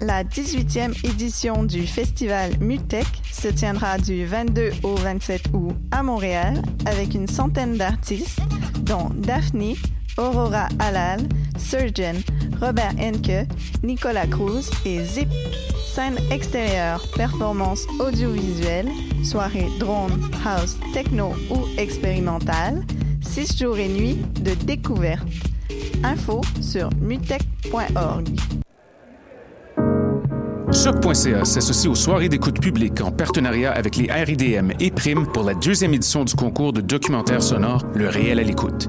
La 18e édition du festival Mutech se tiendra du 22 au 27 août à Montréal avec une centaine d'artistes, dont Daphne, Aurora Halal, Surgeon, Robert Henke, Nicolas Cruz et Zip. Scène extérieure, performance audiovisuelle, soirée drone, house, techno ou expérimentale, 6 jours et nuits de découverte. Info sur mutech.org. Choc.ca s'associe aux soirées d'écoute publique en partenariat avec les RIDM et Prime pour la deuxième édition du concours de documentaire sonore Le réel à l'écoute.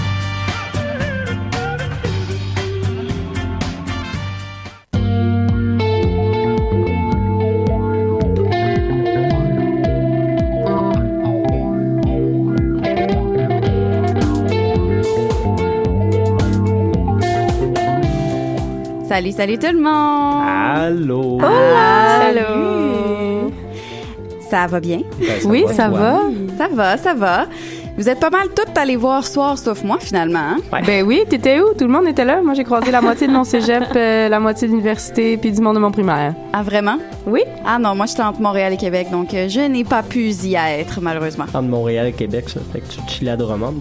Salut, salut tout le monde! Allô! Hola! Allô! Ça va bien? Ben, ça oui, va, ça toi? va. Ça va, ça va. Vous êtes pas mal toutes allées voir ce soir, sauf moi, finalement. hein? Ben oui, t'étais où? Tout le monde était là. Moi, j'ai croisé la moitié de mon cégep, euh, la moitié de l'université, puis du monde de mon primaire. Ah, vraiment? Oui. Ah non, moi, j'étais entre Montréal et Québec, donc euh, je n'ai pas pu y être, malheureusement. Entre Montréal et Québec, ça. Fait que tu chillais à Drummond,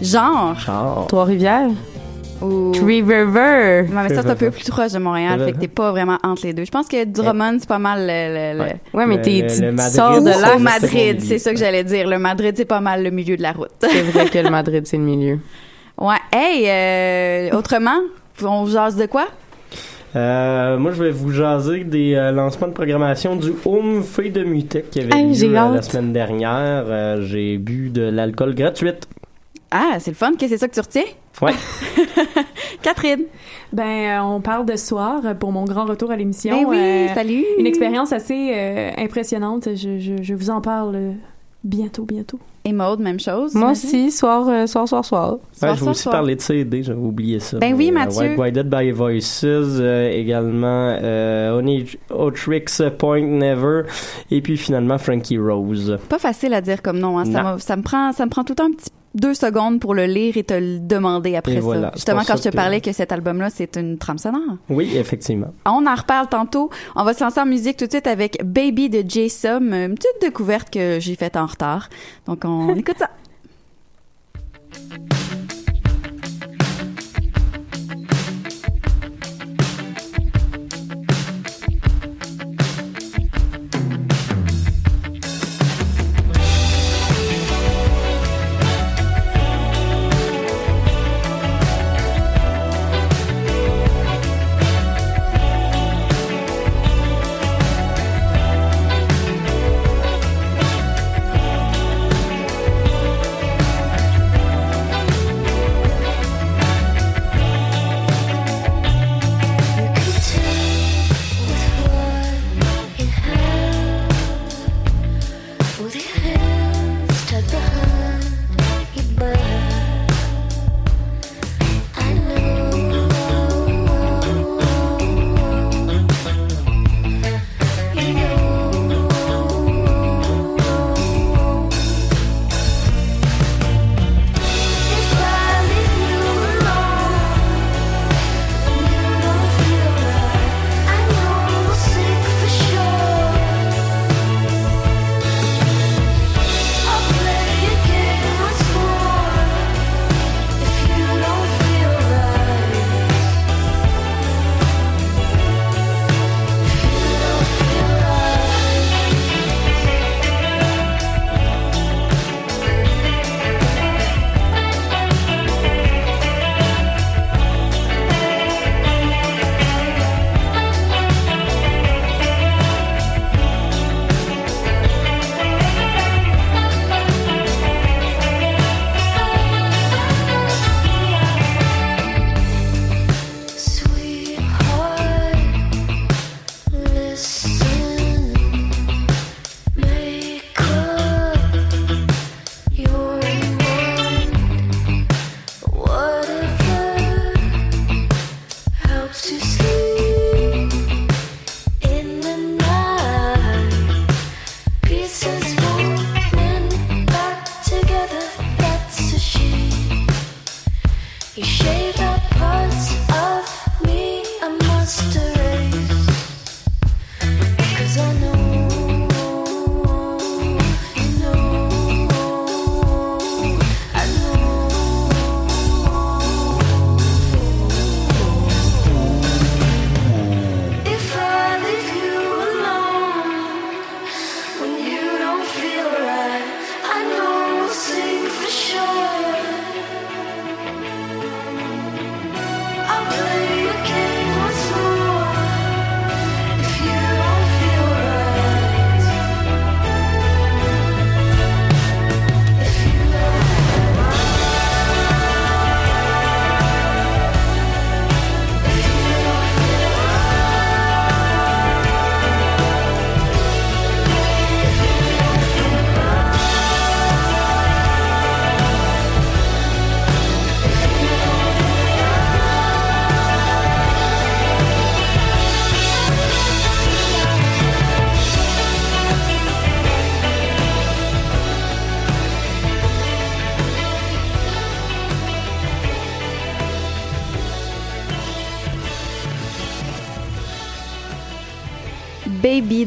Genre? genre? Genre. Trois-Rivières? Ou... Tree River. Non, mais ça, c'est un peu plus proche de Montréal, fait que t'es pas vraiment entre les deux. Je pense que Drummond, c'est pas mal le... le- le- Ouais. Ouais, mais t'es- tu sors de c'est- là. Madrid, c'est ça que j'allais dire. Le Madrid, c'est pas mal le milieu de la route. C'est vrai que le Madrid, c'est le milieu. Ouais. Hey, euh, autrement, on jase de quoi? Euh, moi, je vais vous jaser des euh, lancements de programmation du Home Feuille de Mutec qui avait Hey, lieu la semaine dernière. Euh, j'ai bu de l'alcool gratuite. Ah, c'est le fun. Qu'est-ce que c'est ça que tu retiens? Ouais. Catherine. Ben, euh, on parle de ce soir pour mon grand retour à l'émission. Ben oui, Euh, salut. Une expérience assez euh, impressionnante. Je, je, je vous en parle bientôt, bientôt. Et Maude, même chose. Moi aussi, soir, euh, soir, soir, soir. Ouais, Soir, je vais soir, aussi soir. parler de CD, j'avais oublié ça. Ben oui, Mais, euh, Mathieu. Guided by Voices, euh, également euh, Only Otrix Point Never, et puis finalement Frankie Rose. Pas facile à dire comme nom. Hein. Ça, ça me prend, ça me prend tout le temps un petit deux secondes pour le lire et te le demander après Et ça. voilà, Justement, quand je te parlais que cet album-là, c'est une trame sonore. Oui, effectivement. On en reparle tantôt. On va se lancer en musique tout de suite avec Baby de Jason, une petite découverte que j'ai faite en retard. Donc, on écoute ça.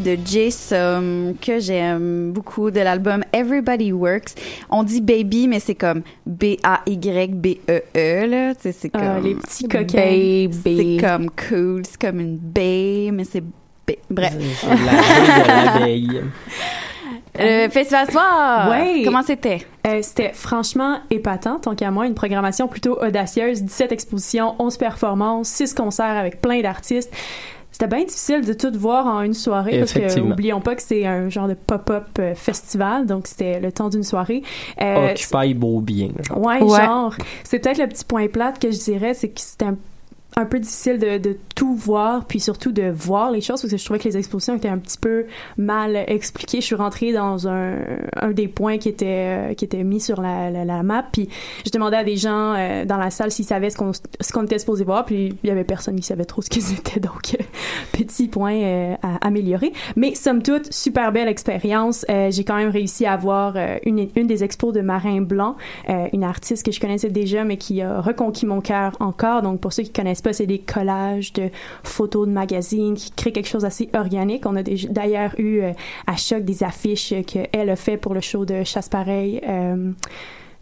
De Jason que j'aime beaucoup de l'album Everybody Works. On dit baby mais c'est comme B A Y B E E là, c'est Ah, comme les petits coquins. C'est comme cool, c'est comme une baie mais c'est. Bref. La baie de. Euh, Festival Soir. Ouais. Comment c'était? Euh, C'était franchement épatant, tant qu'à moi. Une programmation plutôt audacieuse. 17 expositions, 11 performances, 6 concerts avec plein d'artistes. C'était bien difficile de tout voir en une soirée parce que Effectivement. oublions pas que c'est un genre de pop-up euh, festival, donc c'était le temps d'une soirée. Euh, Occupy beau bien. genre. Ouais, Ouais. genre. C'est peut-être le petit point plate que je dirais, c'est que c'était un, un peu difficile de, de tout voir, puis surtout de voir les choses, parce que je trouvais que les expositions étaient un petit peu mal expliquées. Je suis rentrée dans un, un des points qui était, euh, qui était mis sur la, la, map, puis je demandais à des gens euh, dans la salle s'ils savaient ce qu'on ce qu'on était supposé voir, puis il y avait personne qui savait trop ce qu'ils étaient, donc euh, petit point euh, à améliorer. Mais somme toute, super belle expérience. Euh, J'ai quand même réussi à voir une, une des expos de Marin Blanc, une artiste que je connaissais déjà, mais qui a reconquis mon cœur encore. Donc, pour ceux qui connaissent pas, c'est des collages de photos de magazines qui créent quelque chose d'assez organique. On a d'ailleurs eu euh, à Choc des affiches qu'elle a fait pour le show de Chasse Pareil.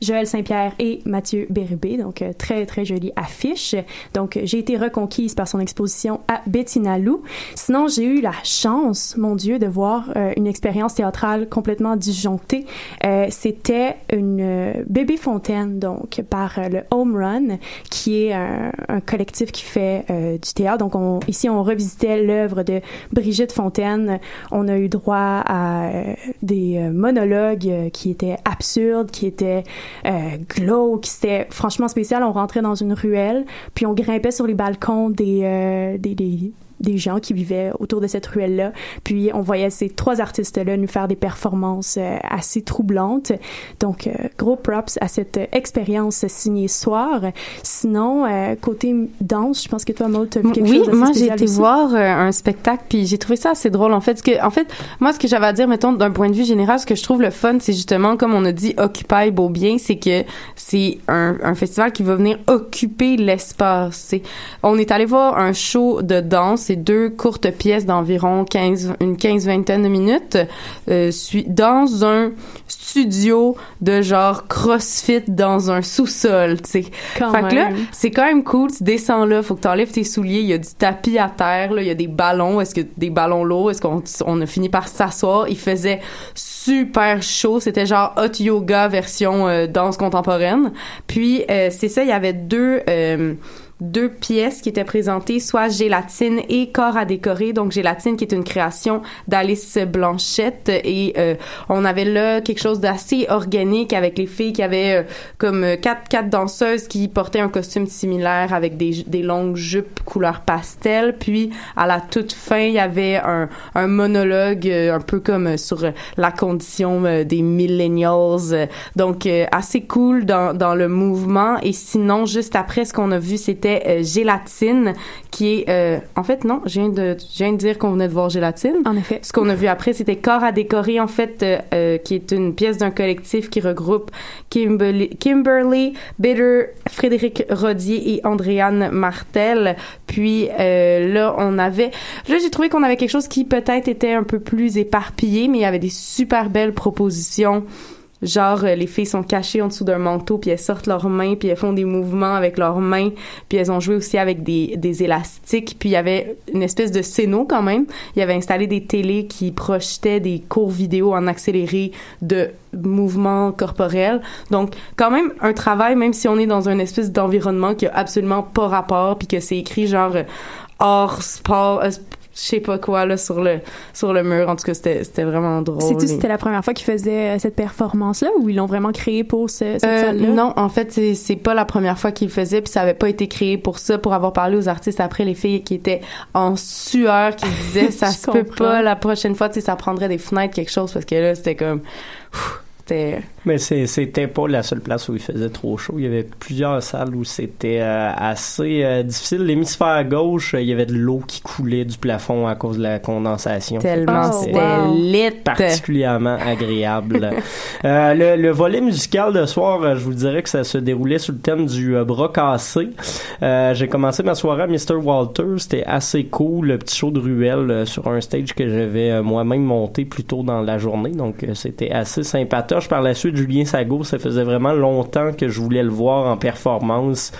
Joël Saint-Pierre et Mathieu Bérubé, donc euh, très très jolie affiche. Donc euh, j'ai été reconquise par son exposition à Bettina Lou. Sinon j'ai eu la chance, mon Dieu, de voir euh, une expérience théâtrale complètement disjonctée. Euh, C'était une bébé fontaine donc par le Home Run, qui est un, un collectif qui fait du théâtre. Donc on, ici on revisitait l'œuvre de Brigitte Fontaine. On a eu droit à des monologues qui étaient absurdes, qui étaient euh, qui étaient franchement spécial. On rentrait dans une ruelle, puis on grimpait sur les balcons des, euh, des, des des gens qui vivaient autour de cette ruelle-là. Puis on voyait ces trois artistes-là nous faire des performances euh, assez troublantes. Donc, euh, gros props à cette expérience signée soir. Sinon, euh, côté danse, je pense que toi, Maud, t'as vu quelque oui, chose moi j'ai été aussi. voir un spectacle puis j'ai trouvé ça assez drôle en fait. Que, en fait, moi ce que j'avais à dire, mettons d'un point de vue général, ce que je trouve le fun, c'est justement comme on a dit, Occupy beau bien, c'est que c'est un, un festival qui va venir occuper l'espace. On est allé voir un show de danse, c'est deux courtes pièces d'environ 15, une quinze vingtaine de minutes, euh, dans un studio de genre CrossFit dans un sous-sol, tu sais. Fait que là, c'est quand même cool. Tu descends là, faut que t'enlèves tes souliers. Il y a du tapis à terre, là. Il y a des ballons. Est-ce que des ballons lourds? Est-ce qu'on on a fini par s'asseoir? Il faisait super chaud. C'était genre hot yoga version euh, danse contemporaine. Puis, euh, c'est ça, il y avait deux... deux pièces qui étaient présentées, soit Gélatine et Corps à décorer. Donc Gélatine qui est une création d'Alice Blanchette et euh, on avait là quelque chose d'assez organique avec les filles qui avaient euh, comme euh, quatre quatre danseuses qui portaient un costume similaire avec des, des longues jupes couleur pastel. Puis à la toute fin, il y avait un, un monologue euh, un peu comme sur la condition des millennials. Donc assez cool dans, dans le mouvement. Et sinon, juste après, ce qu'on a vu, c'était euh, Gélatine, qui est... euh, en fait, non, je viens, de, je viens de dire qu'on venait de voir Gélatine. En effet. Ce qu'on a vu après, c'était Corps à décorer, en fait, euh, qui est une pièce d'un collectif qui regroupe Kimberly, Kimberly Bitter, Frédéric Rodier et Andréane Martel. Puis euh, là, on avait... Là, j'ai trouvé qu'on avait quelque chose qui peut-être était un peu plus éparpillé, mais il y avait des super belles propositions. Genre, euh, les filles sont cachées en dessous d'un manteau, puis elles sortent leurs mains, puis elles font des mouvements avec leurs mains, puis elles ont joué aussi avec des, des élastiques, puis il y avait une espèce de scéno quand même. Il y avait installé des télés qui projetaient des courts vidéo en accéléré de mouvements corporels. Donc, quand même, un travail, même si on est dans une espèce d'environnement qui a absolument pas rapport, puis que c'est écrit genre euh, hors sport, euh, je sais pas quoi, là, sur le, sur le mur. En tout cas, c'était c'était vraiment drôle. Si Et- c'était la première fois qu'ils faisaient euh, cette performance-là ou ils l'ont vraiment créée pour ce- cette Euh, salle-là? non, en fait, c'est c'est pas la première fois qu'il le faisait, puis ça avait pas été créé pour ça, pour avoir parlé aux artistes après, les filles qui étaient en sueur, qui se disaient ça se peut pas la prochaine fois, tu sais, ça prendrait des fenêtres, quelque chose, parce que là, c'était comme, c'était Mais c'était pas la seule place où il faisait trop chaud. Il y avait plusieurs salles où c'était euh, assez euh, difficile. L'hémisphère gauche, euh, il y avait de l'eau qui coulait du plafond à cause de la condensation. Tellement Oh, c'était wow. lit. particulièrement agréable. Euh, le, le volet musical de soir, euh, je vous dirais que ça se déroulait sur le thème du euh, bras cassé. Euh, J'ai commencé ma soirée à Mr. Walter, c'était assez cool, le petit show de ruelle euh, sur un stage que j'avais euh, moi-même monté plus tôt dans la journée, donc euh, c'était assez sympatoche. Par la suite, Julien Sago, ça faisait vraiment longtemps que je voulais le voir en performance.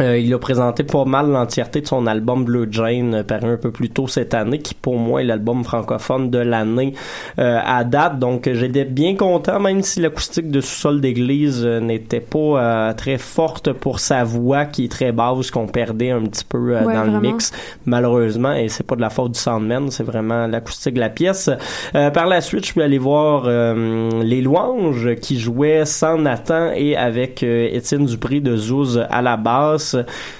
Euh, il a présenté pas mal l'entièreté de son album Blue Jane, euh, paru un peu plus tôt cette année, qui pour moi est l'album francophone de l'année euh, à date. Donc j'étais bien content, même si l'acoustique de sous-sol d'église euh, n'était pas euh, très forte pour sa voix, qui est très basse, qu'on perdait un petit peu Ouais, dans le mix, malheureusement. Et c'est pas de la faute du soundman, c'est vraiment l'acoustique de la pièce. Euh, par la suite, je suis allé voir euh, les louanges qui jouaient sans Nathan et avec euh, Étienne Dupré de Zouz à la basse.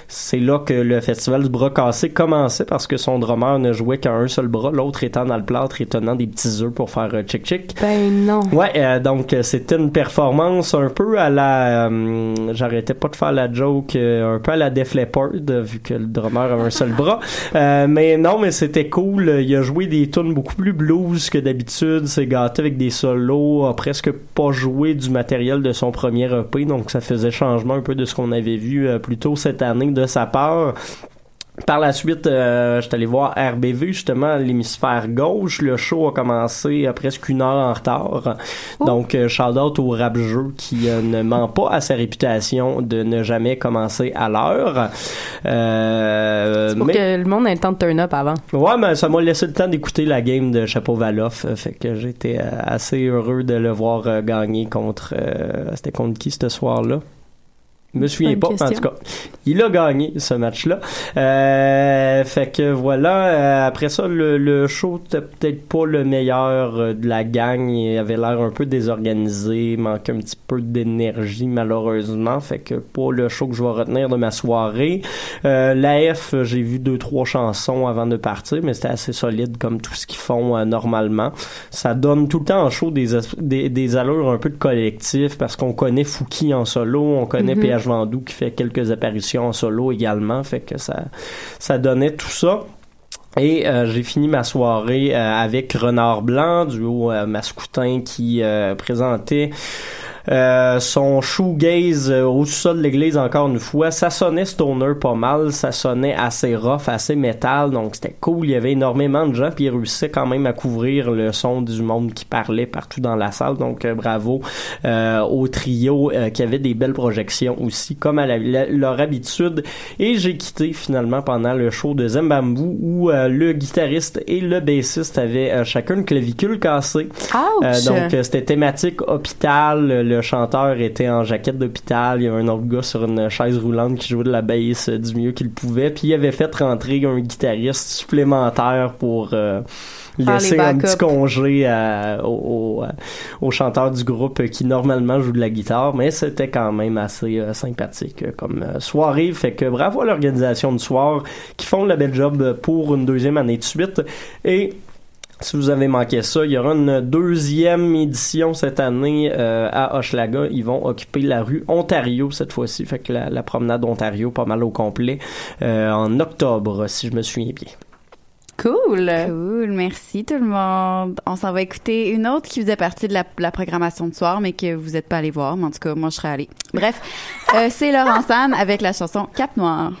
C'est là que le festival du bras cassé commençait parce que son drummer ne jouait qu'à un seul bras, l'autre étant dans le plâtre et tenant des petits œufs pour faire euh, chick chick. Ben non. Ouais, euh, donc euh, c'était une performance un peu à la, euh, j'arrêtais pas de faire la joke, euh, un peu à la Def Leppard euh, vu que le drummer avait un seul bras. Euh, mais non, mais c'était cool. Il a joué des tunes beaucoup plus blues que d'habitude. C'est gâté avec des solos. A presque pas joué du matériel de son premier EP, donc ça faisait changement un peu de ce qu'on avait vu euh, plus tôt cette année de sa part. Par la suite, euh, je suis allé voir RBV, justement, à l'hémisphère gauche. Le show a commencé à presque une heure en retard. Donc, euh, shout out au rap jeu qui euh, ne ment pas à sa réputation de ne jamais commencer à l'heure. Euh, pour mais- que le monde ait le temps de turn up avant. Ouais, mais ça m'a laissé le temps d'écouter la game de Chapeau Valoff. euh, Fait que j'étais euh, assez heureux de le voir euh, gagner contre. euh, C'était contre qui ce soir-là? Je me souviens pas, mais en tout cas, il a gagné ce match-là. Euh, fait que voilà, euh, après ça, le, le show était peut-être pas le meilleur euh, de la gang. Il avait l'air un peu désorganisé, manquait un petit peu d'énergie malheureusement. Fait que pas le show que je vais retenir de ma soirée. Euh, L'AF, j'ai vu deux, trois chansons avant de partir, mais c'était assez solide comme tout ce qu'ils font euh, normalement. Ça donne tout le temps en show des, des, des allures un peu de collectif parce qu'on connaît Fouki en solo, on connaît. PH Vendou qui fait quelques apparitions en solo également, fait que ça, ça donnait tout ça. Et euh, j'ai fini ma soirée euh, avec Renard Blanc, duo euh, mascoutin qui présentait euh, son shoegaze euh, au sous-sol de l'église encore une fois. Ça sonnait stoner pas mal, ça sonnait assez rough, assez métal, donc c'était cool. Il y avait énormément de gens, puis il réussissait quand même à couvrir le son du monde qui parlait partout dans la salle. Donc euh, bravo euh, au trio euh, qui avait des belles projections aussi, comme à la- la- leur habitude. Et j'ai quitté finalement pendant le show de Zembambou où euh, le guitariste et le bassiste avaient euh, chacun une clavicule cassée. Euh, donc euh, c'était thématique hôpital. Le chanteur était en jaquette d'hôpital. Il y avait un autre gars sur une chaise roulante qui jouait de la bass euh, du mieux qu'il pouvait. Puis il avait fait rentrer un guitariste supplémentaire pour euh, laisser un petit congé à- au, au, euh, au chanteur du groupe qui normalement joue de la guitare. Mais c'était quand même assez sympathique comme soirée. Fait que bravo à l'organisation du soir qui font le bel job pour une deuxième année de suite. Et si vous avez manqué ça, il y aura une deuxième édition cette année euh, à Hochelaga. Ils vont occuper la rue Ontario cette fois-ci. Fait que la, la promenade Ontario, pas mal au complet, euh, en octobre, si je me souviens bien. Cool! Cool, merci tout le monde. On s'en va écouter une autre qui faisait partie de la, la programmation de soir, mais que vous n'êtes pas allé voir. Mais en tout cas, moi, je serais allée. Bref, euh, c'est Laurent San avec la chanson Cap Noir.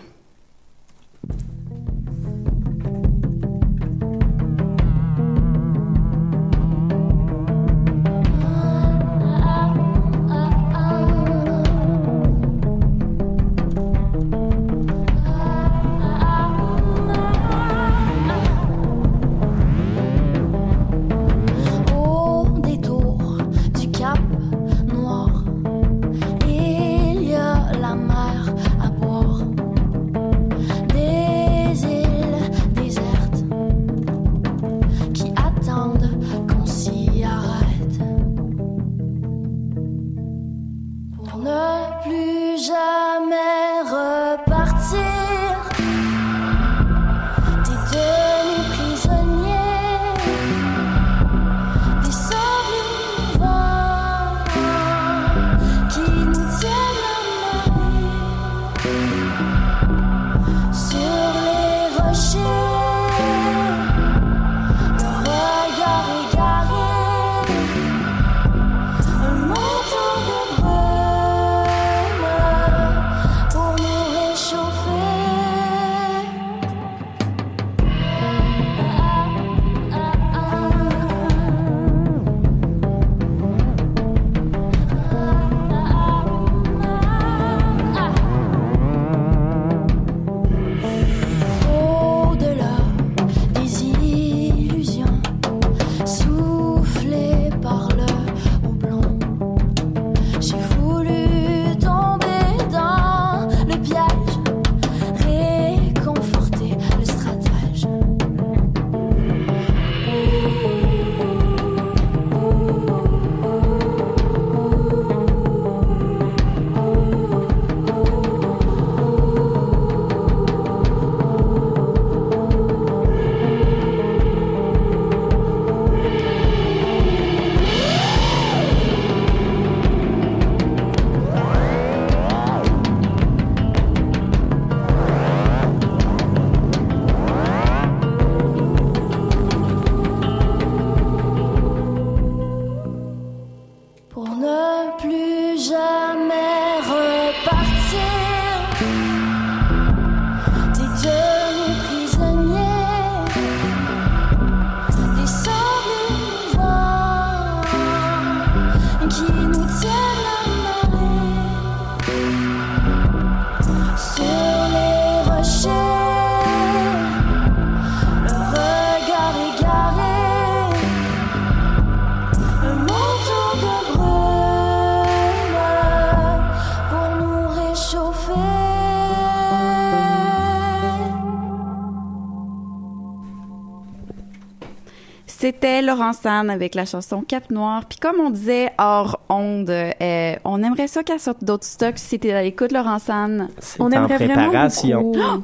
Laurent San avec la chanson Cap Noir. Puis comme on disait hors onde, euh, on aimerait ça qu'elle sorte d'autres stocks. Si t'es à l'écoute, Laurent San. C'est en préparation. beaucoup.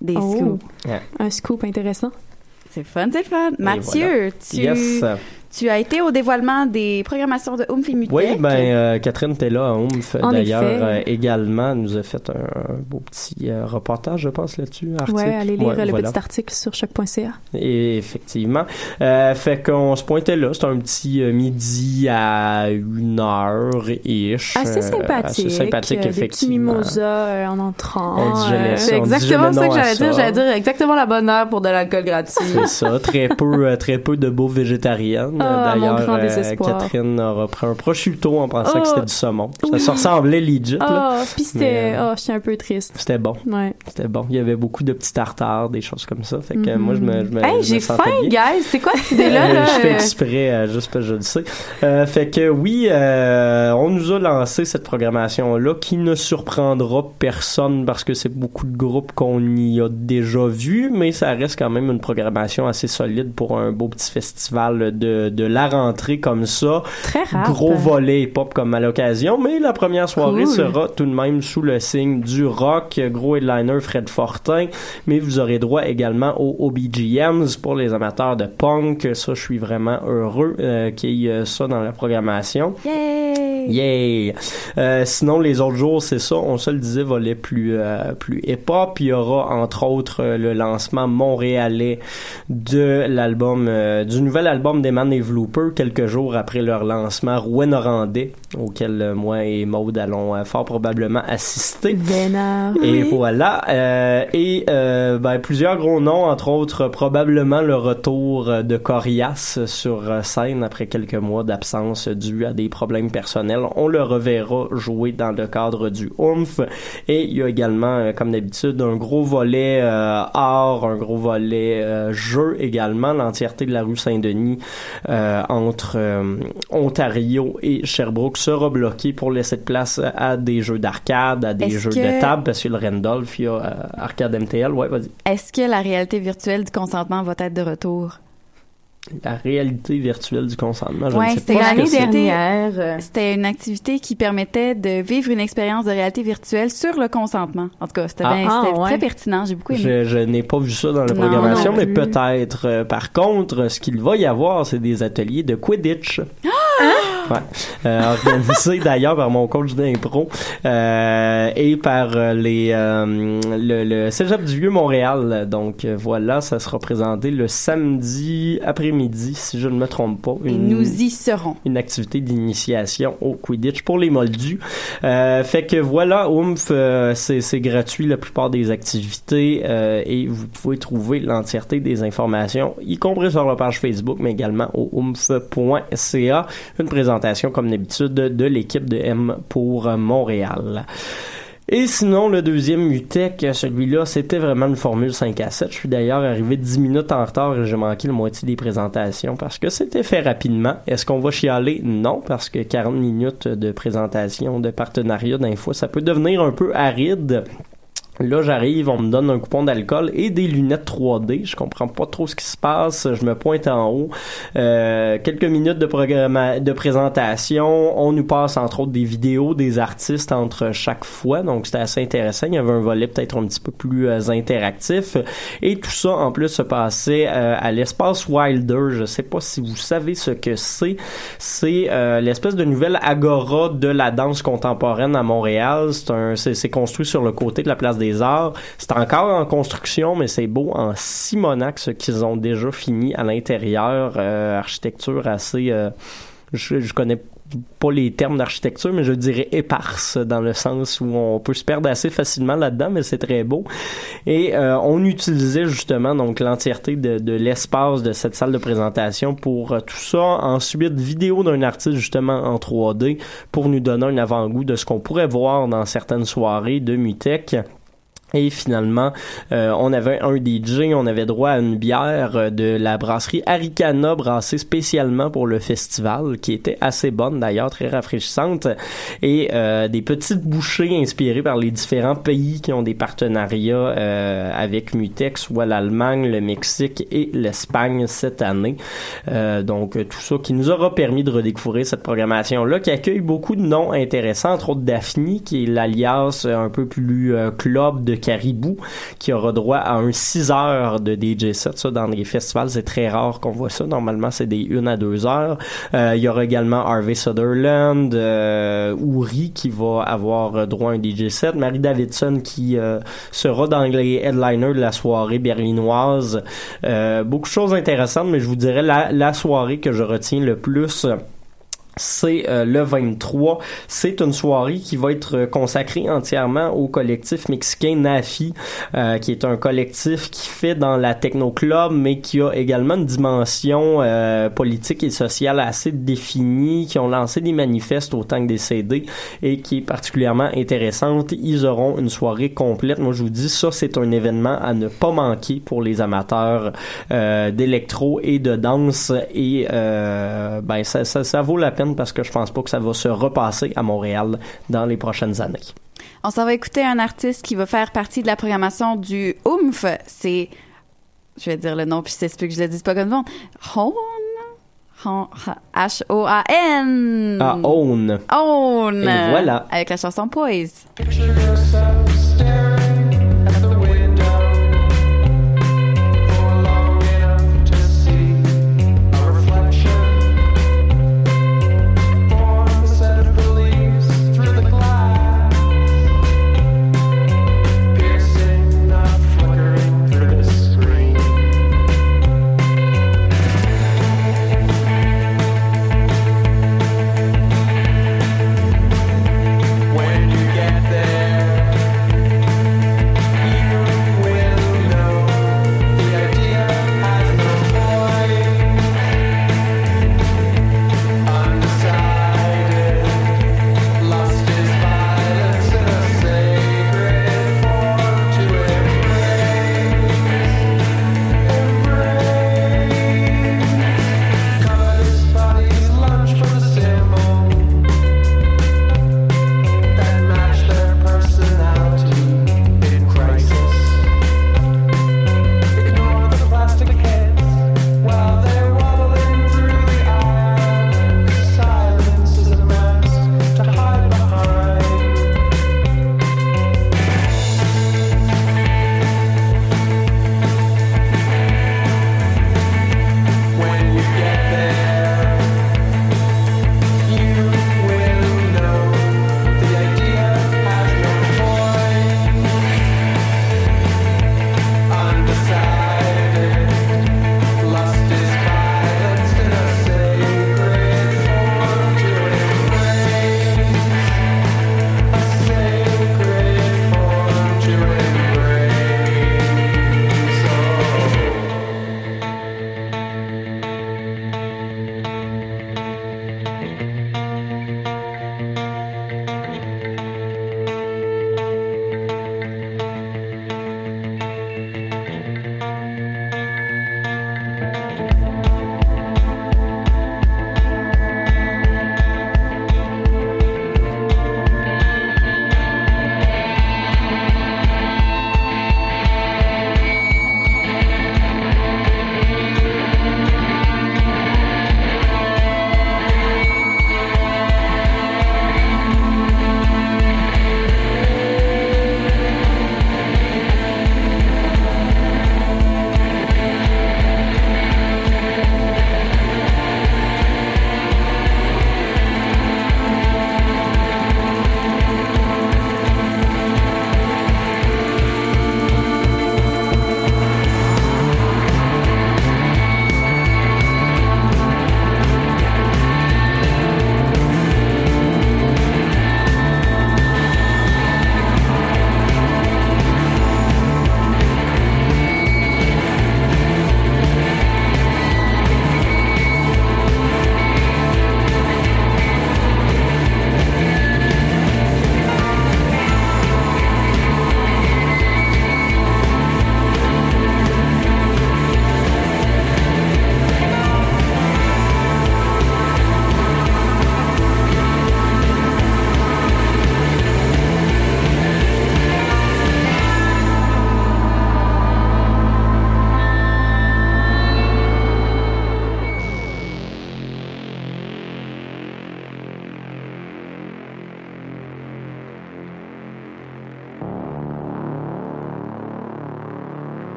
Des Oh. scoops. Un scoop intéressant. C'est le fun, c'est le fun. Mathieu, tu, Yes. Tu as été au dévoilement des programmations de Oomph et Mutech. Oui, ben euh, Catherine était là à Oomph d'ailleurs euh, également elle nous a fait un, un beau petit euh, reportage je pense là-dessus article. Ouais, allez lire Ouais, le voilà. petit article sur choc.ca. Et effectivement. Euh, fait qu'on se pointait là. C'était un petit euh, midi à une heure ish. Assez Euh, sympathique. assez sympathique, euh, Des petits effectivement. mimosas euh, en entrant. On dit jamais euh, ça. C'est exactement ça que j'allais dire. J'allais dire exactement la bonne heure pour de l'alcool gratuit. C'est ça, très peu, très peu de beaux Ah, mon D'ailleurs, euh. Catherine aura pris un prosciutto en pensant Oh. que c'était du saumon. Ça Oui. se ressemblait legit. Ah, puis Mais, c'était. euh, Ah, j'étais un peu triste. C'était bon. Ouais. C'était bon. Il y avait beaucoup de petits tartares, des choses comme ça. Fait que euh, Mhm. moi, je me, je me Hey, je me j'ai faim, bien. guys. C'est quoi cette idée-là? Euh, là? je fais Euh, exprès, euh, juste parce que je le sais. Euh, fait que oui, euh, on nous a lancé cette programmation-là qui ne surprendra personne parce que c'est beaucoup de groupes qu'on y a déjà vu, mais ça reste quand même une programmation assez solide pour un beau petit festival de, de la rentrée comme ça. Très rare. Gros volet hip-hop comme à l'occasion, mais la première soirée Cool. sera tout de même sous le signe du rock. Gros headliner Fred Fortin, mais vous aurez droit également aux OBGMs pour les amateurs de punk. Ça, je suis vraiment heureux euh, qu'il y ait euh, ça dans la programmation. Yay! Yay! Euh, sinon, les autres jours, c'est ça, on se le disait, volet plus, euh, plus hip-hop. Il y aura, entre autres, euh, le lancement montréalais de l'album, euh, du nouvel album d'Eman et Vlooper, quelques jours après leur lancement Rouen-Norandais, auquel euh, moi et Maude allons euh, fort probablement assister. Vénard. Et voilà. euh, et euh, ben, plusieurs gros noms, entre autres probablement le retour de Corias sur scène après quelques mois d'absence dû à des problèmes personnels. On le reverra jouer dans le cadre du Oomph. Et il y a également, euh, comme d'habitude, un gros volet euh, art, un gros volet euh, jeu également. L'entièreté de la rue Saint-Denis euh, entre Ontario et Sherbrooke sera bloquée pour laisser de place à des jeux d'arcade, à des jeux que- de table, parce que le Randolph, il y a Arcade MTL. Ouais, vas-y. Est-ce que la réalité virtuelle du consentement va être de retour? La réalité virtuelle du consentement, sais c'était l'année dernière. euh, C'était une activité qui permettait de vivre une expérience de réalité virtuelle sur le consentement. En tout cas, c'était Ah. Ah, ouais. très pertinent. J'ai beaucoup aimé. Je, je n'ai pas vu ça dans la programmation, non mais peut-être. euh, par contre, ce qu'il va y avoir, c'est des ateliers de Quidditch. Ouais. Euh, organisés d'ailleurs par mon coach d'impro euh, et par euh, les euh, le, le Cégep du Vieux Montréal. Donc euh, voilà, ça sera présenté le samedi après-midi, si je ne me trompe pas. Et nous y serons. une activité d'initiation au Quidditch pour les moldus. Euh, fait que voilà, Oomph, euh, c'est gratuit la plupart des activités euh, et vous pouvez trouver l'entièreté des informations, y compris sur la page Facebook, mais également au oomph.ca. Une présentation comme d'habitude de l'équipe de M pour Montréal. Et sinon, le deuxième Mutec, celui-là, c'était vraiment une formule 5 à 7. Je suis d'ailleurs arrivé 10 minutes en retard et j'ai manqué la moitié des présentations parce que c'était fait rapidement. Est-ce qu'on va chialer? Non, parce que 40 minutes de présentation, de partenariat d'infos, ça peut devenir un peu aride. Là, j'arrive, on me donne un coupon d'alcool et des lunettes 3D. Je comprends pas trop ce qui se passe. Je me pointe en haut. Euh, quelques minutes de de présentation. On nous passe entre autres des vidéos des artistes entre chaque fois. Donc, c'était assez intéressant. Il y avait un volet peut-être un petit peu plus euh, interactif. Et tout ça, en plus, se passait euh, à l'espace Wilder. Je sais pas si vous savez ce que c'est. C'est euh, l'espèce de nouvelle agora de la danse contemporaine à Montréal. C'est construit sur le côté de la place des C'est encore en construction, mais c'est beau en Simonac ce qu'ils ont déjà fini à l'intérieur. Euh, architecture assez, euh, je, je connais pas les termes d'architecture, mais je dirais éparse dans le sens où on peut se perdre assez facilement là-dedans, mais c'est très beau. Et euh, on utilisait justement donc l'entièreté de, l'espace de cette salle de présentation pour tout ça. Ensuite, vidéo d'un artiste justement en 3D pour nous donner un avant-goût de ce qu'on pourrait voir dans certaines soirées de Mutech. Et finalement, euh, on avait un DJ, on avait droit à une bière euh, de la brasserie Aricana brassée spécialement pour le festival, qui était assez bonne d'ailleurs, très rafraîchissante, et euh, des petites bouchées inspirées par les différents pays qui ont des partenariats euh, avec Mutex, soit l'Allemagne, le Mexique et l'Espagne cette année. Euh, donc tout ça qui nous aura permis de redécouvrir cette programmation-là, qui accueille beaucoup de noms intéressants, entre autres Daphne, qui est l'alias un peu plus euh, club de Caribou, qui aura droit à un 6 heures de DJ set. Ça, dans les festivals, c'est très rare qu'on voit ça. Normalement, c'est des 1 à 2 heures. Euh, il y aura également Harvey Sutherland, euh, Uri, qui va avoir droit à un DJ set. Marie Davidson, qui euh, sera dans les headliners de la soirée berlinoise. Euh, beaucoup de choses intéressantes, mais je vous dirais la, la soirée que je retiens le plus c'est euh, le 23. C'est une soirée qui va être consacrée entièrement au collectif mexicain Nafi, euh, qui est un collectif qui fait dans la techno club, mais qui a également une dimension euh, politique et sociale assez définie, qui ont lancé des manifestes autant que des CD et qui est particulièrement intéressante. Ils auront une soirée complète. Moi, je vous dis, ça, c'est un événement à ne pas manquer pour les amateurs euh, d'électro et de danse et euh, ben ça, ça vaut la peine parce que je pense pas que ça va se repasser à Montréal dans les prochaines années. On s'en va écouter un artiste qui va faire partie de la programmation du OOMF. C'est, je vais dire le nom, puis c'est que je le dise pas comme bon. Hon? Hon- H-O-A-N. Ah, Own. Own. Et voilà. Avec la chanson Poise.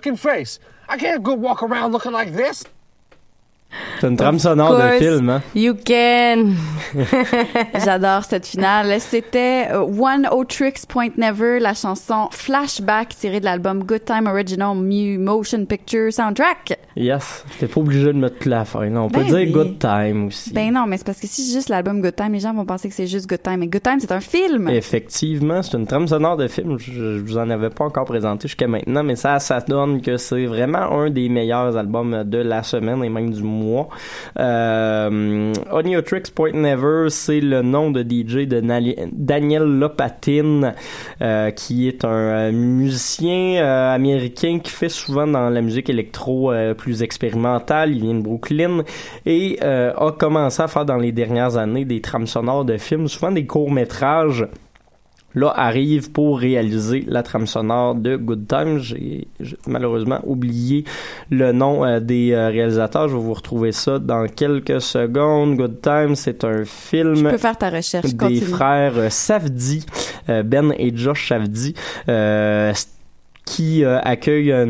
Fucking face. I can't go walk around looking like this. C'est une trame sonore de course. film, hein? You can. J'adore cette finale. C'était euh, One O Tricks Point Never, la chanson Flashback tirée de l'album Good Time Original Mu- Motion Picture Soundtrack. Yes. T'es pas obligé de mettre la fin. On peut Ben dire. Good Time aussi. Ben non, mais c'est parce que si c'est juste l'album Good Time, les gens vont penser que c'est juste Good Time. Mais Good Time, c'est un film. Effectivement, c'est une trame sonore de film. Je, je vous en avais pas encore présenté jusqu'à maintenant, mais ça, ça donne que c'est vraiment un des meilleurs albums de la semaine et même du mois. Euh, On Your Tricks Point Never, c'est le nom de DJ de Daniel Lopatin, euh, qui est un euh, musicien euh, américain qui fait souvent dans la musique électro plus expérimentale. Il vient de Brooklyn et a commencé à faire dans les dernières années des trames sonores de films, souvent des courts métrages là arrive pour réaliser la trame sonore de Good Time. J'ai malheureusement oublié le nom euh, des euh, réalisateurs. Je vais vous retrouver ça dans quelques secondes. Good Time, c'est un film Je peux faire ta recherche. des Continue. frères euh, Safdie, Ben et Josh Safdie. Qui euh, accueille euh,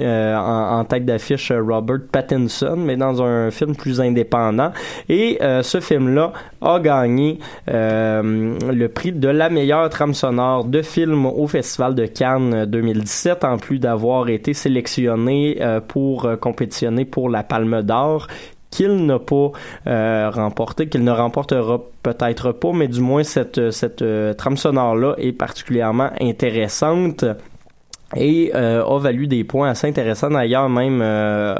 euh, en, tête d'affiche Robert Pattinson, mais dans un film plus indépendant. Et ce film-là a gagné le prix de la meilleure trame sonore de film au Festival de Cannes euh, 2017, en plus d'avoir été sélectionné pour compétitionner pour la Palme d'Or qu'il n'a pas remporté, qu'il ne remportera peut-être pas, mais du moins cette, cette trame sonore-là est particulièrement intéressante et euh, a valu des points assez intéressants. D'ailleurs même euh,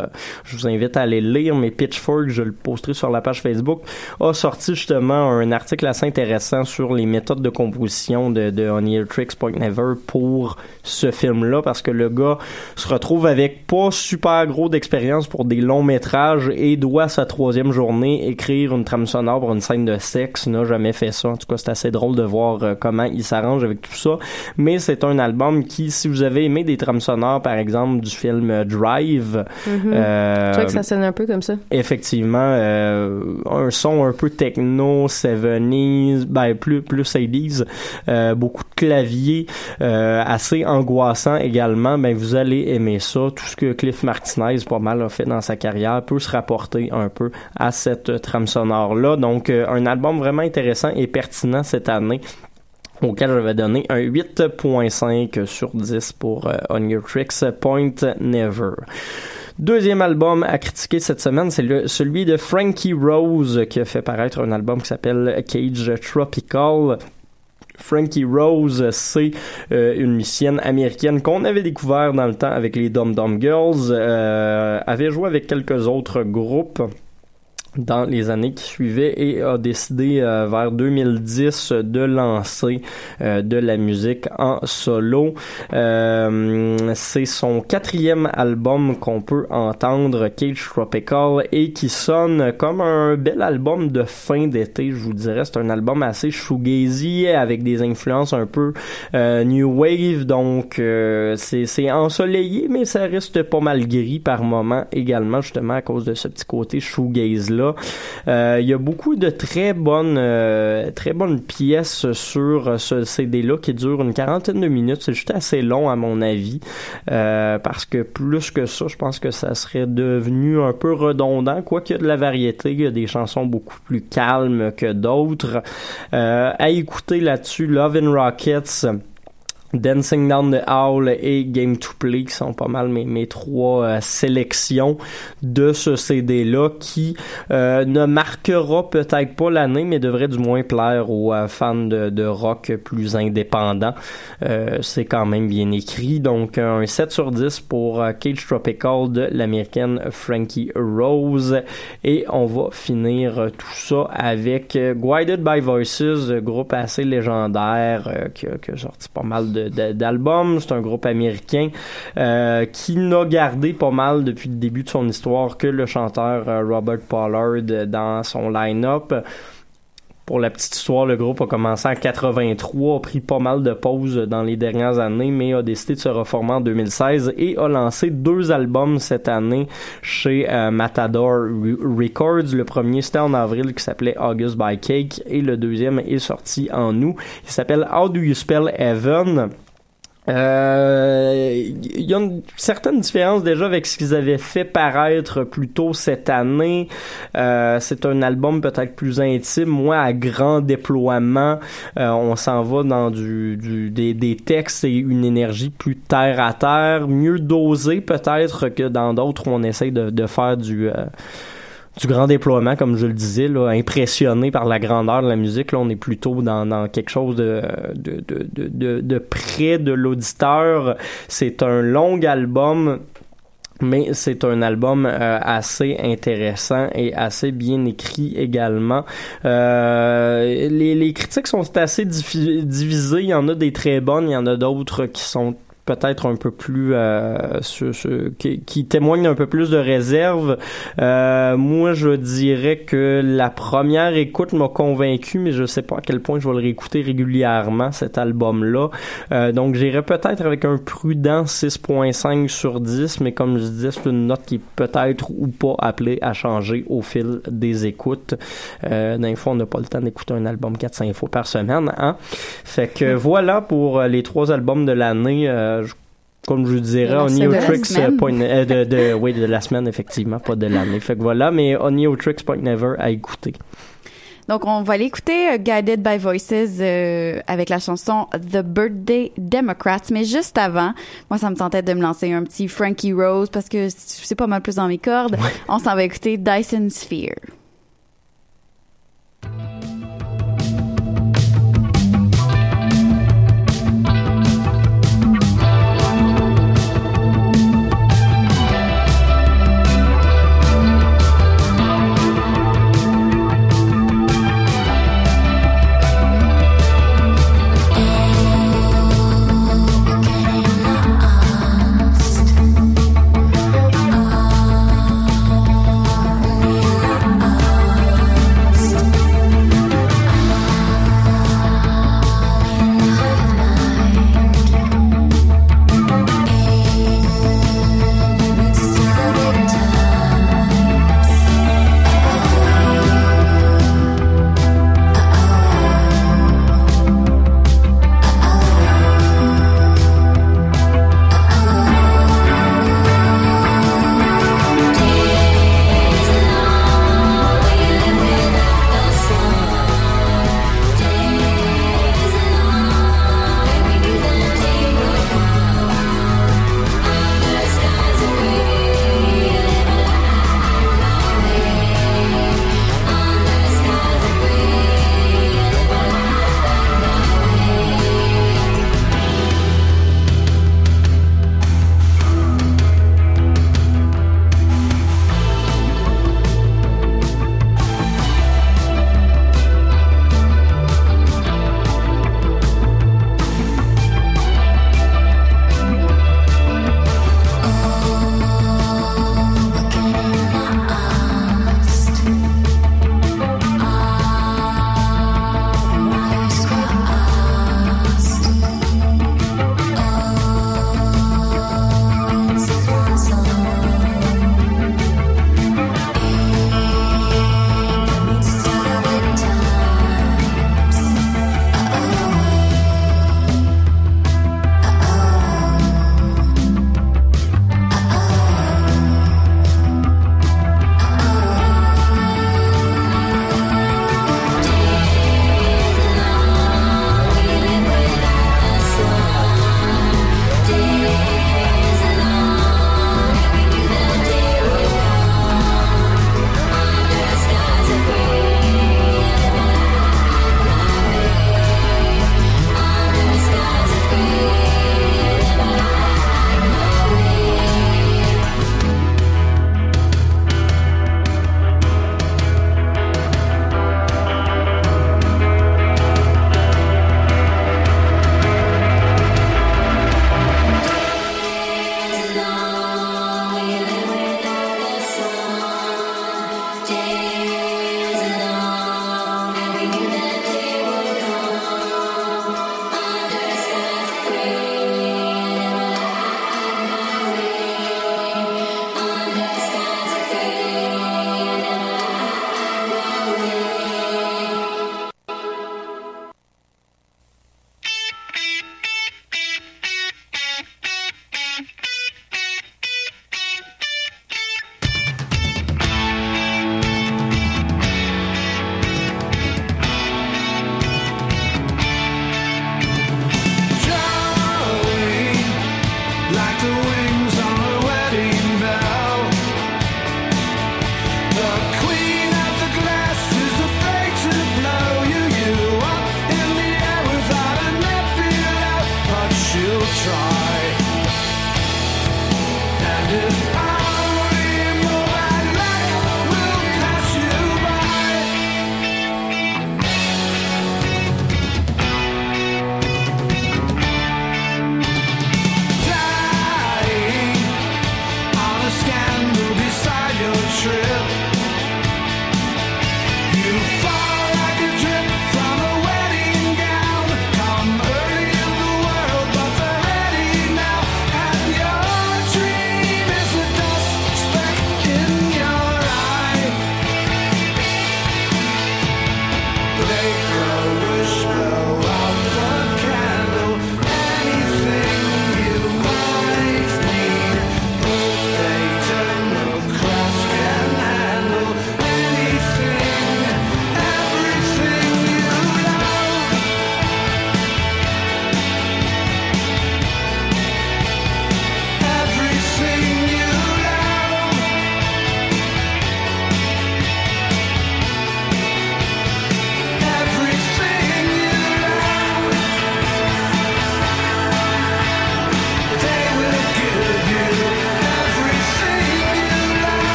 je vous invite à aller le lire mais Pitchfork je le posterai sur la page Facebook a sorti justement un article assez intéressant sur les méthodes de composition de, de On Your Tricks Point Never pour ce film là parce que le gars se retrouve avec pas super gros d'expérience pour des longs métrages et doit sa troisième journée écrire une trame sonore pour une scène de sexe. Il n'a jamais fait ça. En tout cas c'est assez drôle de voir euh, comment il s'arrange avec tout ça. Mais c'est un album qui si vous avez aimé des trames sonores par exemple du film Drive Mhm. euh, Je crois que ça sonne un peu comme ça. effectivement euh, un son un peu techno 70s ben plus plus 80s euh, beaucoup de claviers assez angoissant également ben vous allez aimer ça tout ce que Cliff Martinez pas mal a fait dans sa carrière peut se rapporter un peu à cette trame sonore là donc un album vraiment intéressant et pertinent cette année auquel je vais donner un 8.5 sur 10 pour euh, On Your Tricks Point Never. Deuxième album à critiquer cette semaine, c'est celui de Frankie Rose qui a fait paraître un album qui s'appelle Cage Tropical. Frankie Rose, c'est euh, une musicienne américaine qu'on avait découvert dans le temps avec les Dum Dum Girls, euh, avait joué avec quelques autres groupes dans les années qui suivaient et a décidé euh, vers 2010 de lancer euh, de la musique en solo. Euh, c'est son quatrième album qu'on peut entendre, Cage Tropical, et qui sonne comme un bel album de fin d'été, je vous dirais. C'est un album assez shoegazy avec des influences un peu new wave, donc c'est c'est ensoleillé, mais ça reste pas mal gris par moment également, justement à cause de ce petit côté shoegaze là. Euh, Il y a beaucoup de très bonnes, euh, très bonnes pièces sur ce CD-là qui dure une quarantaine de minutes. C'est juste assez long à mon avis, euh, parce que plus que ça, je pense que ça serait devenu un peu redondant. A de la variété, il y a des chansons beaucoup plus calmes que d'autres. Euh, à écouter là-dessus, Love and Rockets. Dancing Down the Hall et Game to Play qui sont pas mal mes, mes trois euh, sélections de ce CD-là qui euh, ne marquera peut-être pas l'année mais devrait du moins plaire aux euh, fans de, de rock plus indépendants. C'est quand même bien écrit. Donc un 7 sur 10 pour Cage Tropical de l'américaine Frankie Rose. Et on va finir tout ça avec Guided by Voices, groupe assez légendaire qui, a, qui a sorti pas mal de- d'albums. C'est un groupe américain euh, qui n'a gardé pas mal depuis le début de son histoire que le chanteur euh, Robert Pollard euh, dans son line-up. Pour la petite histoire, le groupe a commencé en 83, a pris pas mal de pauses dans les dernières années, mais a décidé de se reformer en 2016 et a lancé deux albums cette année chez euh, Matador Re- Records. Le premier, c'était en avril, qui s'appelait August by Cake, et le deuxième est sorti en août. Il s'appelle How Do You Spell Heaven? Euh, Il y a une certaine différence déjà avec ce qu'ils avaient fait paraître plus tôt cette année. Euh, c'est un album peut-être plus intime, moins à grand déploiement. Euh, on s'en va dans du, des, textes et une énergie plus terre à terre, mieux dosée peut-être que dans d'autres où on essaye de, de faire du euh, du grand déploiement, comme je le disais, là, impressionné par la grandeur de la musique. Là, on est plutôt dans, dans quelque chose de, de, de, de, de, près de l'auditeur. C'est un long album. Mais c'est un album euh, assez intéressant et assez bien écrit également. Euh, les, les critiques sont assez divisées. Il y en a des très bonnes, il y en a d'autres qui sont peut-être un peu plus euh, sur- sur- qui, qui témoignent un peu plus de réserve. Euh, moi, je dirais que la première écoute m'a convaincu, mais je sais pas à quel point je vais le réécouter régulièrement cet album-là. Euh, donc, j'irais peut-être avec un prudent 6.5 sur 10, mais comme je disais, c'est une note qui est peut-être ou pas appelée à changer au fil des écoutes. Euh, d'un fois, on n'a pas le temps d'écouter un album 4-5 fois par semaine, hein? Fait que voilà pour euh, les trois albums de l'année. Euh, comme je vous dirais, semaine. euh, Point- euh, de, de, oui, de la semaine, effectivement, pas de l'année. Fait que voilà, mais Oniotrix Point Never à écouter. Donc, on va aller écouter euh, Guided by Voices euh, avec la chanson The Birthday Democrats. Mais juste avant, moi, ça me tentait de me lancer un petit Frankie Rose parce que c'est pas mal plus dans mes cordes. On s'en va écouter Dyson Sphere.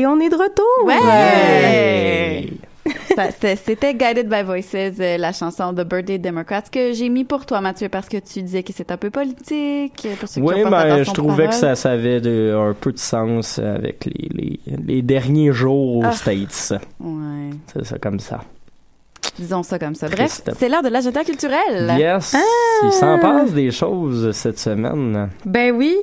Et on est de retour! Ouais! Ça, c'est- C'était Guided by Voices, euh, la chanson The Birthday Democrats que j'ai mis pour toi, Mathieu, parce que tu disais que c'est un peu politique. Pour ceux qui Oui, ont attention je trouvais que ça, ça avait de- un peu de sens avec les, les, les derniers jours aux Ah. States. Ouais. C'est ça comme ça. Disons ça comme ça. Bref, c'est l'heure de l'agenda culturel. Yes! Il s'en passe des choses cette semaine. Ben oui,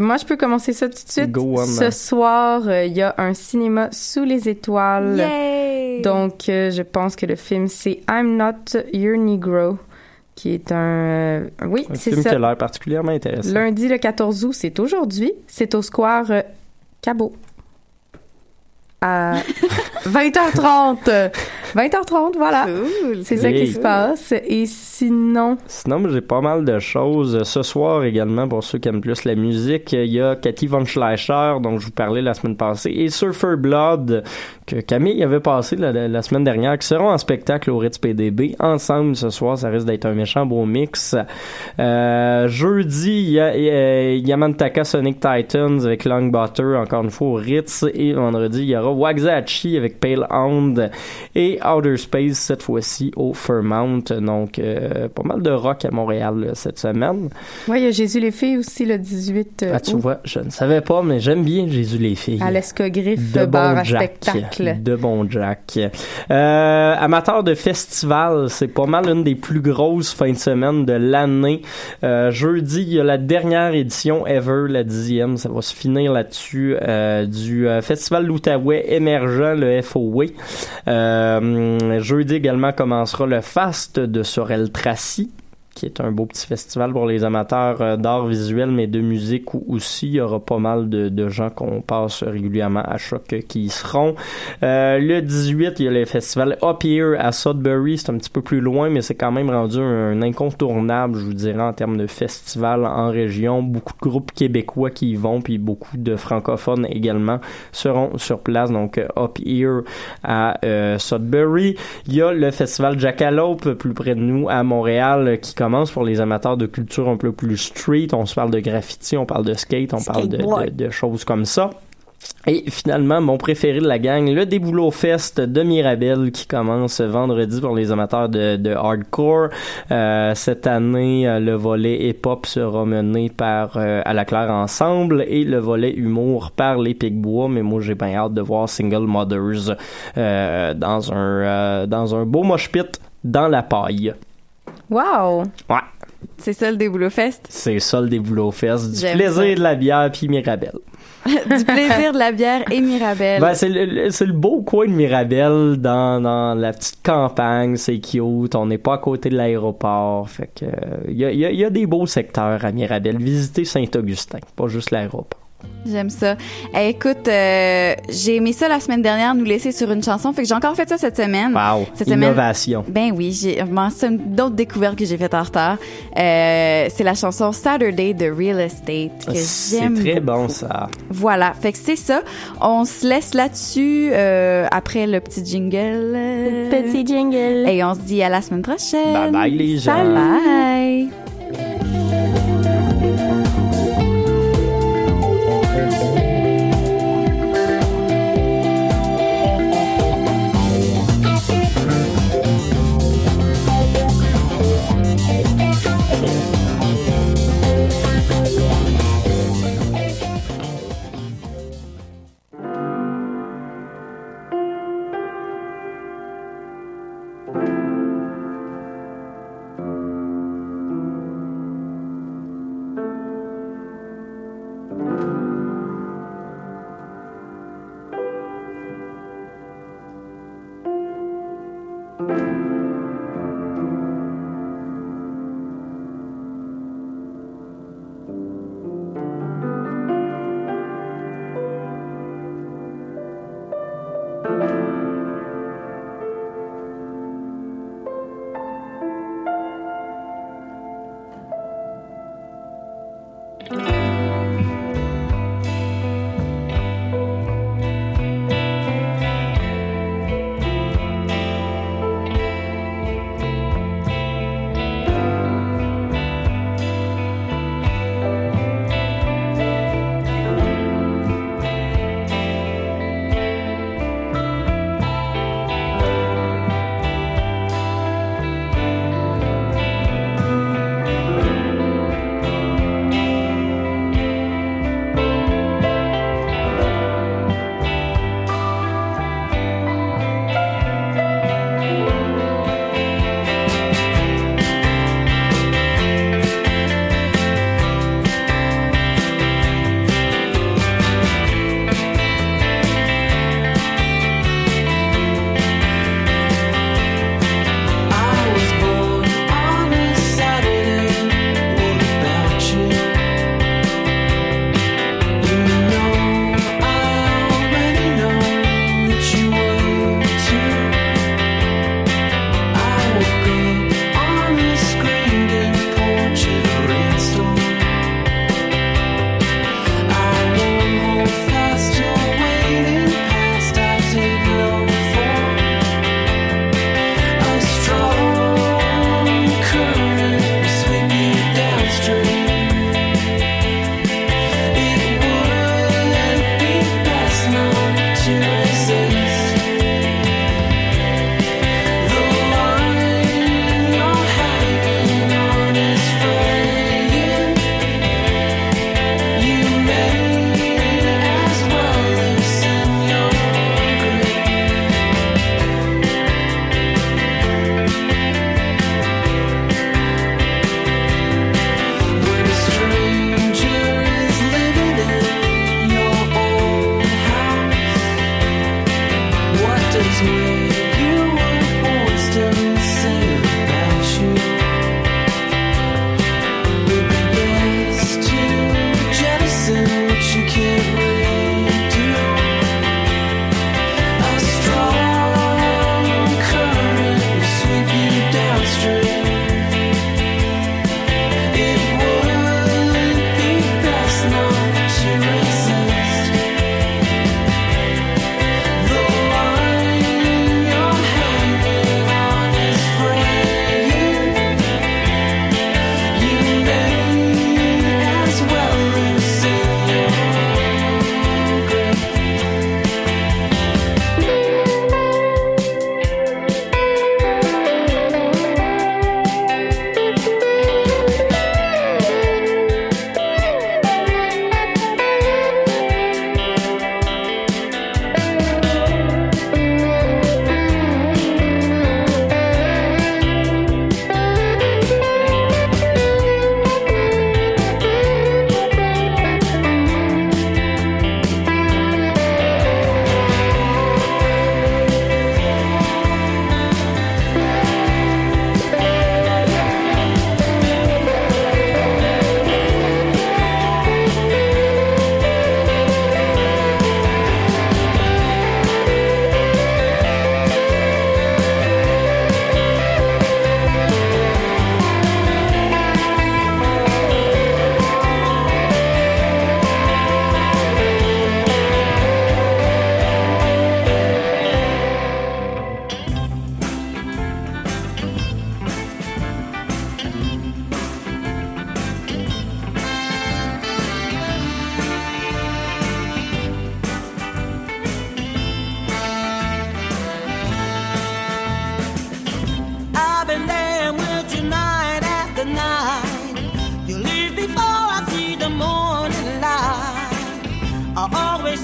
moi je peux commencer ça tout de suite. Go on. Ce soir, euh, il y a un cinéma sous les étoiles. Yay! Donc, euh, je pense que le film c'est I'm Not Your Negro, qui est un, euh, oui, Un film qui a l'air particulièrement intéressant. Lundi le 14 août, c'est aujourd'hui. C'est au square euh, Cabot. À 20h30. 20h30, voilà. Cool. C'est ça qui se passe. Et sinon, Sinon, j'ai pas mal de choses. Ce soir également, pour ceux qui aiment plus la musique, il y a Cathy Von Schleicher, dont je vous parlais la semaine passée, et Surfer Blood, que Camille avait passé la, la- la semaine dernière, qui seront en spectacle au Ritz PDB. Ensemble, ce soir, ça risque d'être un méchant beau mix. Euh, jeudi, il y a euh, Yamantaka Sonic Titans avec Long Butter, encore une fois, au Ritz. Et vendredi, il y aura Waxahachie avec Pale Hound et Outer Space, cette fois-ci, au Fairmount. Donc, euh, pas mal de rock à Montréal là, cette semaine. ouais, il y a Jésus les filles aussi le 18 Ah, tu vois, je ne savais pas, mais j'aime bien Jésus les filles. À l'Escogriffe de bar bon à Jack. spectacle. De bon Jack. Euh, amateur de festival, c'est pas mal une des plus grosses fins de semaine de l'année. Euh, jeudi, il y a la dernière édition ever, la dixième. Ça va se finir là-dessus euh, du euh, festival l'Outaouais émergent, le FOE. Euh, jeudi également commencera le Fast de Sorel Tracy qui est un beau petit festival pour les amateurs euh, d'art visuel, mais de musique aussi il y aura pas mal de, gens qu'on passe régulièrement à choc euh, qui y seront. Euh, le 18, il y a le festival Up Here à Sudbury, c'est un petit peu plus loin, mais c'est quand même rendu un, incontournable, je vous dirais, en termes de festival en région. Beaucoup de groupes québécois qui y vont, puis beaucoup de francophones également seront sur place. Donc, Up Here à Sudbury. Il y a le festival Jackalope plus près de nous à Montréal qui commence pour les amateurs de culture un peu plus street. On se parle de graffiti, on parle de skate, on parle de, de- de choses comme ça. Et finalement, mon préféré de la gang, le Déboulot Fest de Mirabel qui commence vendredi pour les amateurs de, de hardcore. Euh, cette année, euh, le volet hip-hop sera mené par euh, À la Claire Ensemble et le volet humour par les Picbois. Mais moi, j'ai bien hâte de voir Single Mothers euh, dans un dans un beau mosh pit dans la paille. Wow! Ouais, C'est ça le Déboulot Fest? c'est ça le Déboulot Fest. Du plaisir ça. de la bière puis Mirabel. du plaisir de la bière et Mirabelle. Ben, c'est le, le- beau coin de Mirabel dans, dans la petite campagne, c'est cute, on n'est pas à côté de l'aéroport, fait que il y a, y a- y a des beaux secteurs à Mirabel. Visitez Saint-Augustin, pas juste l'aéroport. J'aime ça. Eh, écoute, euh, j'ai aimé ça la semaine dernière, nous laisser sur une chanson. Fait que j'ai encore fait ça cette semaine. Wow, Cette semaine- innovation. Ben oui, j'ai une d'autres découvertes que j'ai faites en retard. Euh, c'est la chanson Saturday de Real Estate que C'est j'aime. très beaucoup. bon ça. Voilà, fait que c'est ça. On se laisse là-dessus euh, après le petit jingle. Petit jingle. Et on se dit à la semaine prochaine. Bye bye les gens. Salut. Bye.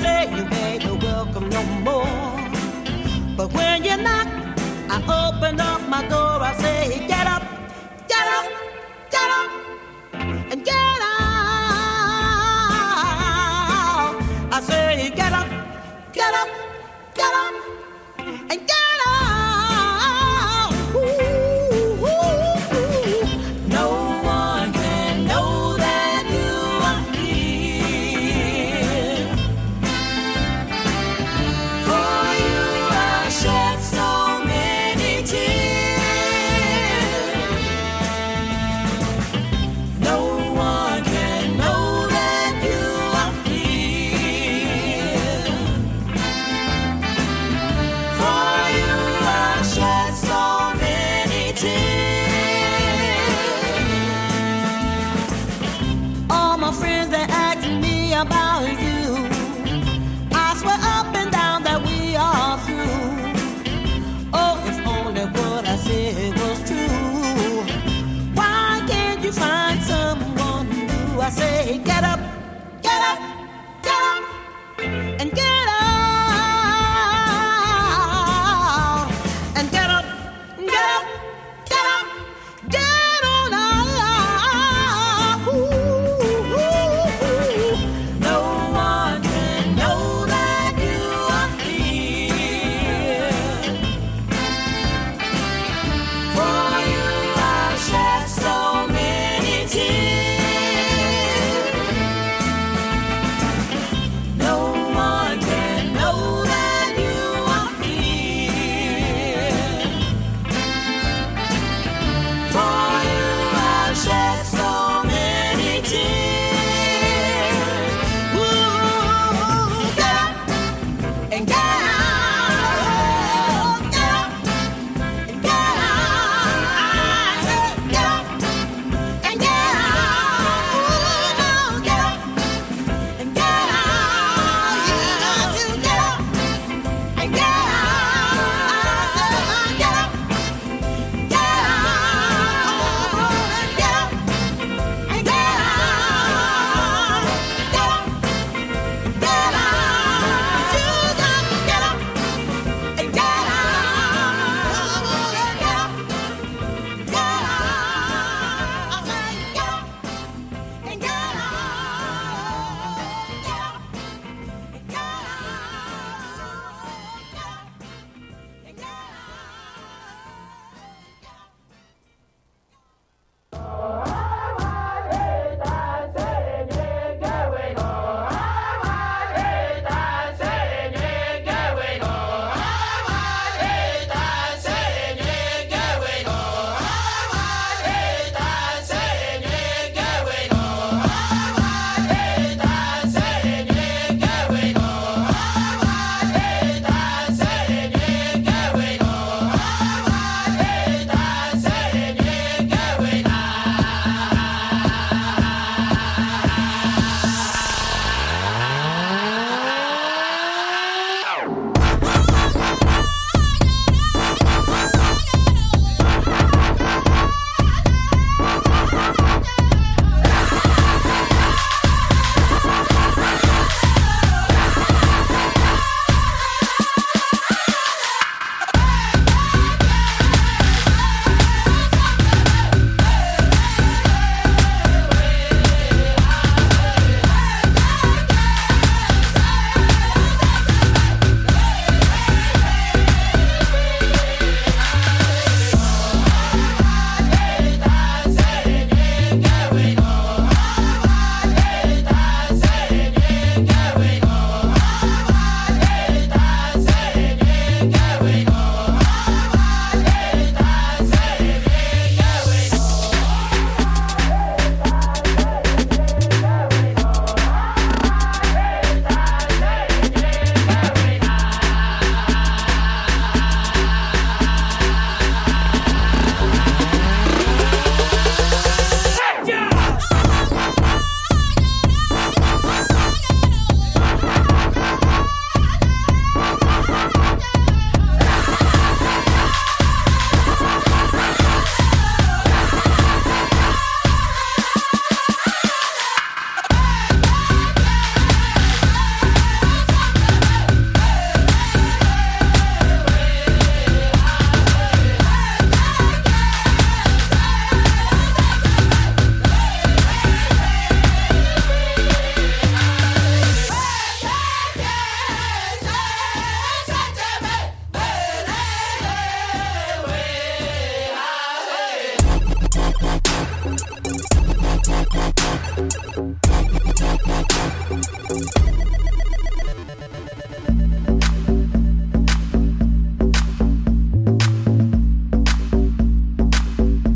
say you ain't welcome no more. But when you knock, I open up my door. I say, get up, get up, get up, and get out. I say, get up, get up, get up, and get